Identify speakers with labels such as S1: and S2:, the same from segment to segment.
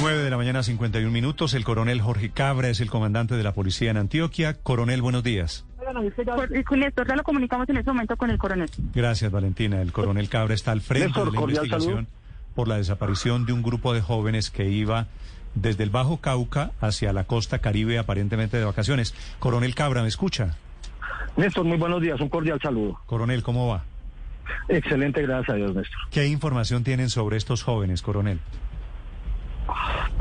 S1: 9 de la mañana, 51 minutos. El coronel Jorge Cabra es el comandante de la policía en Antioquia. Coronel, buenos días.
S2: Con Néstor, ya lo comunicamos en este momento con el coronel.
S1: Gracias, Valentina. El coronel Cabra está al frente
S3: Néstor,
S1: de la investigación por la desaparición de un grupo de jóvenes que iba desde el Bajo Cauca hacia la costa caribe, aparentemente de vacaciones. Coronel Cabra, ¿me escucha?
S3: Néstor, muy buenos días, un cordial saludo.
S1: Coronel, ¿cómo va?
S3: Excelente, gracias a Dios, Néstor.
S1: ¿Qué información tienen sobre estos jóvenes, coronel?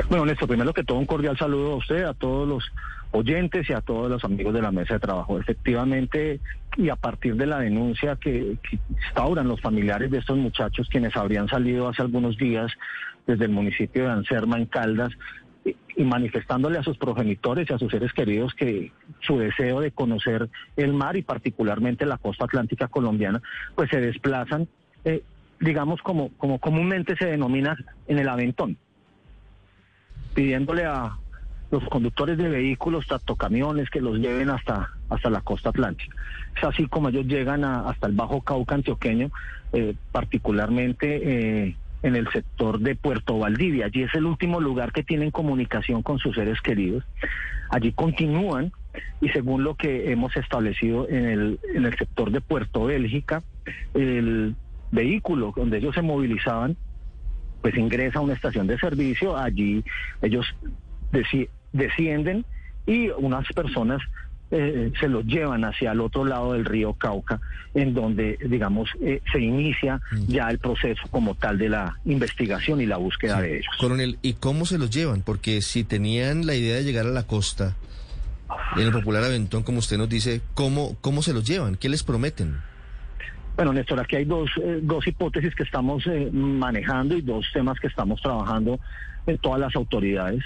S3: Bueno, Néstor, primero que todo, un cordial saludo a usted, a todos los oyentes y a todos los amigos de la mesa de trabajo. Efectivamente, y a partir de la denuncia que, instauran los familiares de estos muchachos, quienes habrían salido hace algunos días desde el municipio de Anserma, en Caldas, y, y manifestándole a sus progenitores y a sus seres queridos que su deseo de conocer el mar y particularmente la costa atlántica colombiana, pues se desplazan, eh, digamos, como, como comúnmente se denomina en el aventón pidiéndole a los conductores de vehículos, tanto camiones, que los lleven hasta, hasta la costa atlántica. Es así como ellos llegan a- hasta el Bajo Cauca antioqueño, eh, particularmente eh, en el sector de Puerto Valdivia. Allí es el último lugar que tienen comunicación con sus seres queridos. Allí continúan y según lo que hemos establecido en el, en el sector de Puerto Bélgica, el vehículo donde ellos se movilizaban pues ingresa a una estación de servicio, allí ellos descienden y unas personas eh, se los llevan hacia el otro lado del río Cauca, en donde, digamos, eh, se inicia ya el proceso como tal de la investigación y la búsqueda de ellos.
S4: Coronel, ¿y cómo se los llevan? Porque si tenían la idea de llegar a la costa, en el popular Aventón, como usted nos dice, ¿cómo, cómo se los llevan? ¿Qué les prometen?
S3: Bueno, Néstor, aquí hay dos, eh, dos hipótesis que estamos eh, manejando y dos temas que estamos trabajando en todas las autoridades.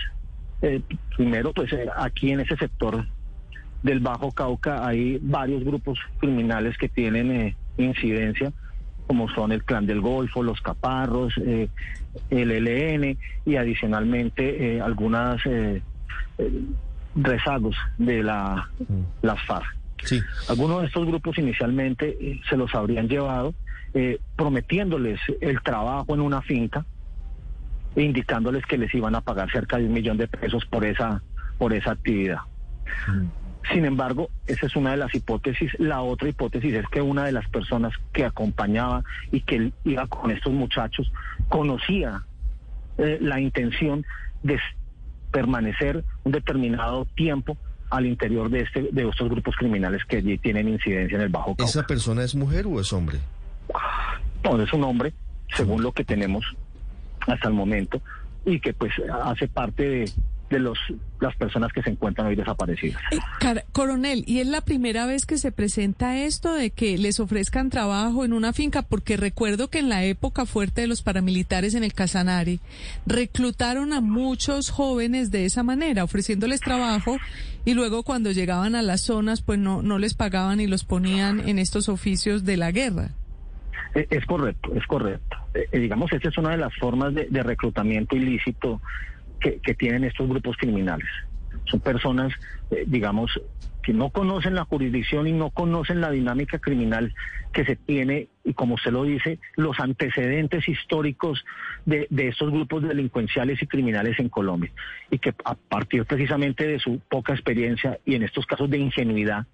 S3: Eh, primero, pues eh, aquí en ese sector del Bajo Cauca hay varios grupos criminales que tienen eh, incidencia, como son el Clan del Golfo, los Caparros, el ELN y adicionalmente algunas rezagos de la, las FARC.
S4: Sí.
S3: Algunos de estos grupos inicialmente eh, se los habrían llevado eh, prometiéndoles el trabajo en una finca e indicándoles que les iban a pagar cerca de un millón de pesos por esa, por esa actividad. Sin embargo, esa es una de las hipótesis. La otra hipótesis es que una de las personas que acompañaba y que iba con estos muchachos conocía eh, la intención de permanecer un determinado tiempo al interior de este de estos grupos criminales que allí tienen incidencia en el Bajo Cauca.
S4: ¿Esa persona es mujer o es hombre?
S3: No, es un hombre, según lo que tenemos hasta el momento, y que pues hace parte de, de los las personas que se encuentran hoy desaparecidas.
S5: Eh, Coronel, ¿y es la primera vez que se presenta esto de que les ofrezcan trabajo en una finca? Porque recuerdo que en la época fuerte de los paramilitares en el Casanare, reclutaron a muchos jóvenes de esa manera, ofreciéndoles trabajo y luego cuando llegaban a las zonas, pues no, no les pagaban y los ponían en estos oficios de la guerra.
S3: Eh, Es correcto, es correcto. Eh, eh, digamos, esa es una de las formas de, de reclutamiento ilícito que, tienen estos grupos criminales. Son personas, eh, digamos, que no conocen la jurisdicción y no conocen la dinámica criminal que se tiene y, como usted lo dice, los antecedentes históricos de, de estos grupos delincuenciales y criminales en Colombia. Y que a partir precisamente de su poca experiencia y en estos casos de ingenuidad,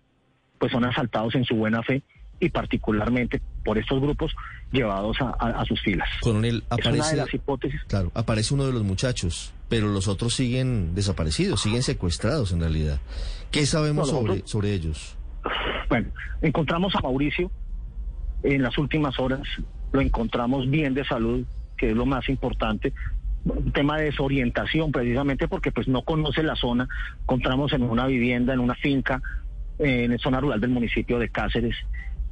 S3: pues son asaltados en su buena fe y particularmente por estos grupos llevados a, a- a sus filas.
S4: Coronel,
S3: Es una de
S4: aparece,
S3: las hipótesis.
S4: claro, aparece uno de los muchachos, pero los otros siguen desaparecidos, siguen secuestrados en realidad. ¿Qué sabemos
S3: No,
S4: sobre, ellos?
S3: Bueno, encontramos a Mauricio en las últimas horas, lo encontramos bien de salud, que es lo más importante. Un tema de desorientación precisamente porque pues no conoce la zona. Encontramos en una vivienda, en una finca, eh, en la zona rural del municipio de Cáceres,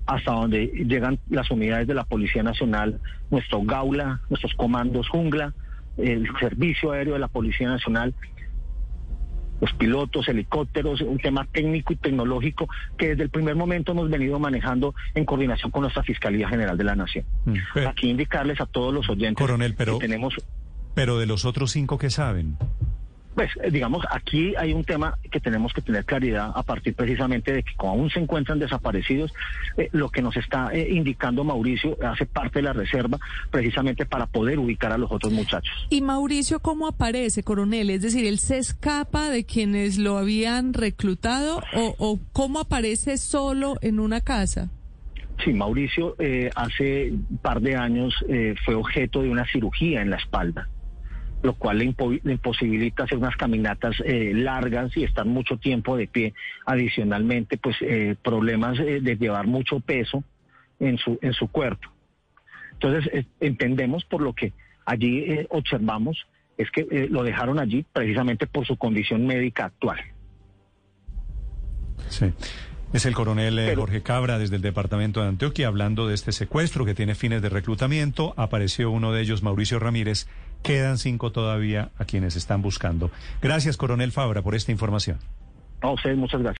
S3: hasta donde llegan las unidades de la Policía Nacional, nuestro Gaula, nuestros comandos Jungla, el Servicio Aéreo de la Policía Nacional, los pilotos, helicópteros, un tema técnico y tecnológico que desde el primer momento hemos venido manejando en coordinación con nuestra Fiscalía General de la Nación.
S1: Mm, pero-
S3: Aquí indicarles a todos los oyentes
S1: Coronel, pero-
S3: que tenemos
S1: Pero de los otros cinco que saben.
S3: Pues, eh, digamos, aquí hay un tema que tenemos que tener claridad a partir precisamente de que como aún se encuentran desaparecidos, eh, lo que nos está eh, indicando Mauricio hace parte de la reserva precisamente para poder ubicar a los otros muchachos.
S5: ¿Y Mauricio cómo aparece, coronel? Es decir, ¿él se escapa de quienes lo habían reclutado o, o cómo aparece solo en una casa?
S3: Sí, Mauricio hace un par de años fue objeto de una cirugía en la espalda lo cual le, imposibilita hacer unas caminatas eh, largas y estar mucho tiempo de pie. Adicionalmente, pues eh, problemas eh, de llevar mucho peso en su, en su cuerpo. Entonces, entendemos por lo que allí observamos es que lo dejaron allí precisamente por su condición médica actual.
S1: Sí. Es el coronel Jorge Cabra desde el departamento de Antioquia hablando de este secuestro que tiene fines de reclutamiento. Apareció uno de ellos, Mauricio Ramírez, Quedan cinco todavía a quienes están buscando. Gracias, coronel Fabra, por esta información.
S3: A ustedes, muchas gracias.